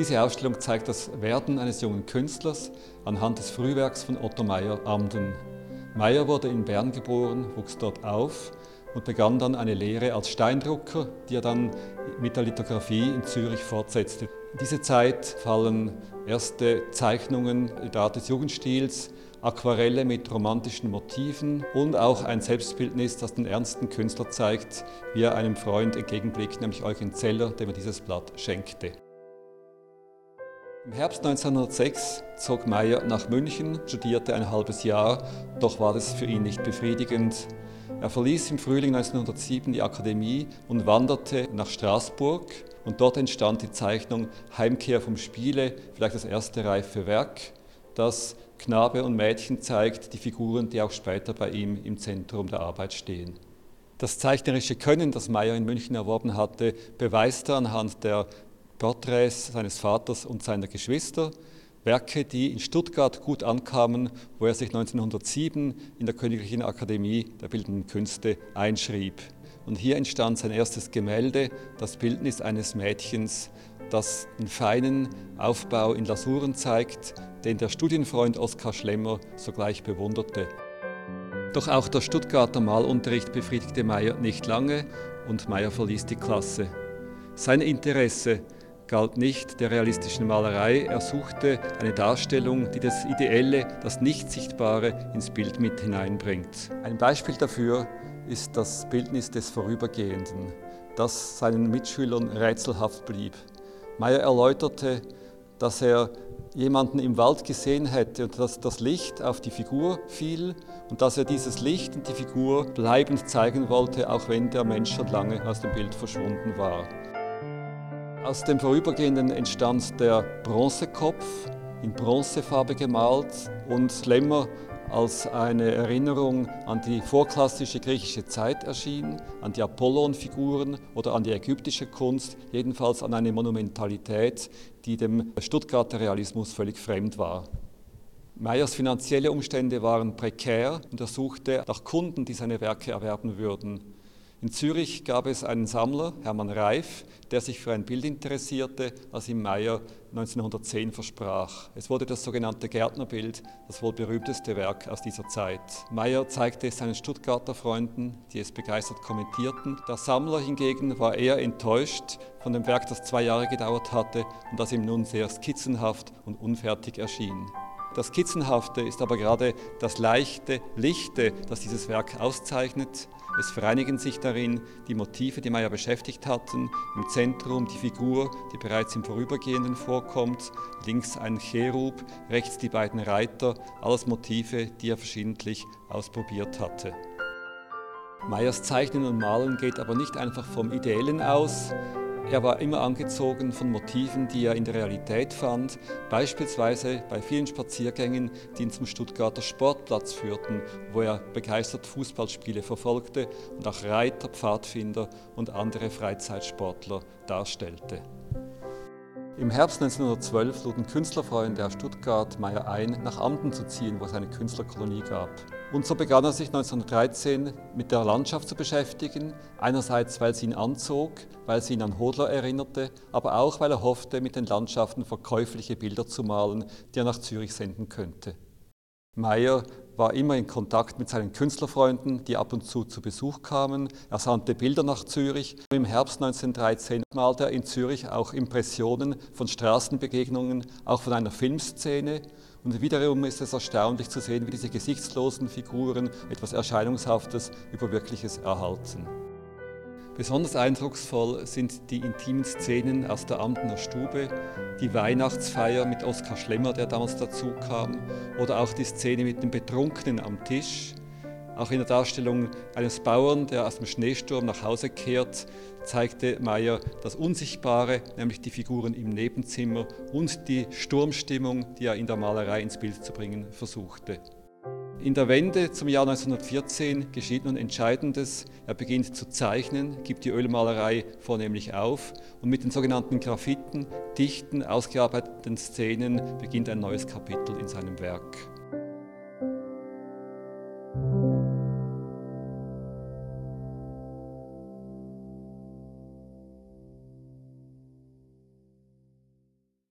Diese Ausstellung zeigt das Werden eines jungen Künstlers anhand des Frühwerks von Otto Meyer Amden. Meyer wurde in Bern geboren, wuchs dort auf und begann dann eine Lehre als Steindrucker, die er dann mit der Lithografie in Zürich fortsetzte. In diese Zeit fallen erste Zeichnungen der Art des Jugendstils, Aquarelle mit romantischen Motiven und auch ein Selbstbildnis, das den ernsten Künstler zeigt, wie er einem Freund entgegenblickt, nämlich Eugen Zeller, dem er dieses Blatt schenkte. Im Herbst 1906 zog Meyer nach München, studierte ein halbes Jahr, doch war das für ihn nicht befriedigend. Er verließ im Frühling 1907 die Akademie und wanderte nach Straßburg und dort entstand die Zeichnung Heimkehr vom Spiele, vielleicht das erste reife Werk, das Knabe und Mädchen zeigt, die Figuren, die auch später bei ihm im Zentrum der Arbeit stehen. Das zeichnerische Können, das Meyer in München erworben hatte, beweist er anhand der Porträts seines Vaters und seiner Geschwister, Werke, die in Stuttgart gut ankamen, wo er sich 1907 in der Königlichen Akademie der Bildenden Künste einschrieb. Und hier entstand sein erstes Gemälde, das Bildnis eines Mädchens, das den feinen Aufbau in Lasuren zeigt, den der Studienfreund Oskar Schlemmer sogleich bewunderte. Doch auch der Stuttgarter Malunterricht befriedigte Meyer nicht lange und Meyer verließ die Klasse. Sein Interesse galt nicht der realistischen Malerei, er suchte eine Darstellung, die das Ideelle, das Nicht-Sichtbare ins Bild mit hineinbringt. Ein Beispiel dafür ist das Bildnis des Vorübergehenden, das seinen Mitschülern rätselhaft blieb. Meyer erläuterte, dass er jemanden im Wald gesehen hätte und dass das Licht auf die Figur fiel und dass er dieses Licht und die Figur bleibend zeigen wollte, auch wenn der Mensch schon lange aus dem Bild verschwunden war. Aus dem Vorübergehenden entstand der Bronzekopf, in Bronzefarbe gemalt und Lemmer als eine Erinnerung an die vorklassische griechische Zeit erschien, an die Apollon-Figuren oder an die ägyptische Kunst, jedenfalls an eine Monumentalität, die dem Stuttgarter Realismus völlig fremd war. Meyers finanzielle Umstände waren prekär und er suchte nach Kunden, die seine Werke erwerben würden. In Zürich gab es einen Sammler, Hermann Reif, der sich für ein Bild interessierte, das ihm Meyer 1910 versprach. Es wurde das sogenannte Gärtnerbild, das wohl berühmteste Werk aus dieser Zeit. Meyer zeigte es seinen Stuttgarter Freunden, die es begeistert kommentierten. Der Sammler hingegen war eher enttäuscht von dem Werk, das zwei Jahre gedauert hatte und das ihm nun sehr skizzenhaft und unfertig erschien. Das Skizzenhafte ist aber gerade das leichte, lichte, das dieses Werk auszeichnet. Es vereinigen sich darin die Motive, die Meyer beschäftigt hatten. Im Zentrum die Figur, die bereits im Vorübergehenden vorkommt. Links ein Cherub, rechts die beiden Reiter. Alles Motive, die er verschiedentlich ausprobiert hatte. Meyers Zeichnen und Malen geht aber nicht einfach vom Ideellen aus, er war immer angezogen von Motiven, die er in der Realität fand, beispielsweise bei vielen Spaziergängen, die ihn zum Stuttgarter Sportplatz führten, wo er begeistert Fußballspiele verfolgte und auch Reiter, Pfadfinder und andere Freizeitsportler darstellte. Im Herbst 1912 luden Künstlerfreunde aus Stuttgart Meyer ein, nach Amden zu ziehen, wo es eine Künstlerkolonie gab. Und so begann er sich 1913 mit der Landschaft zu beschäftigen, einerseits weil sie ihn anzog, weil sie ihn an Hodler erinnerte, aber auch weil er hoffte, mit den Landschaften verkäufliche Bilder zu malen, die er nach Zürich senden könnte. Meyer war immer in Kontakt mit seinen Künstlerfreunden, die ab und zu zu Besuch kamen. Er sandte Bilder nach Zürich. Im Herbst 1913 malte er in Zürich auch Impressionen von Straßenbegegnungen, auch von einer Filmszene. Und wiederum ist es erstaunlich zu sehen, wie diese gesichtslosen Figuren etwas Erscheinungshaftes über Wirkliches erhalten. Besonders eindrucksvoll sind die intimen Szenen aus der Amtener Stube, die Weihnachtsfeier mit Oskar Schlemmer, der damals dazu kam, oder auch die Szene mit dem Betrunkenen am Tisch. Auch in der Darstellung eines Bauern, der aus dem Schneesturm nach Hause kehrt, zeigte Meyer das Unsichtbare, nämlich die Figuren im Nebenzimmer und die Sturmstimmung, die er in der Malerei ins Bild zu bringen versuchte. In der Wende zum Jahr 1914 geschieht nun Entscheidendes. Er beginnt zu zeichnen, gibt die Ölmalerei vornehmlich auf und mit den sogenannten Graffiten, dichten, ausgearbeiteten Szenen beginnt ein neues Kapitel in seinem Werk.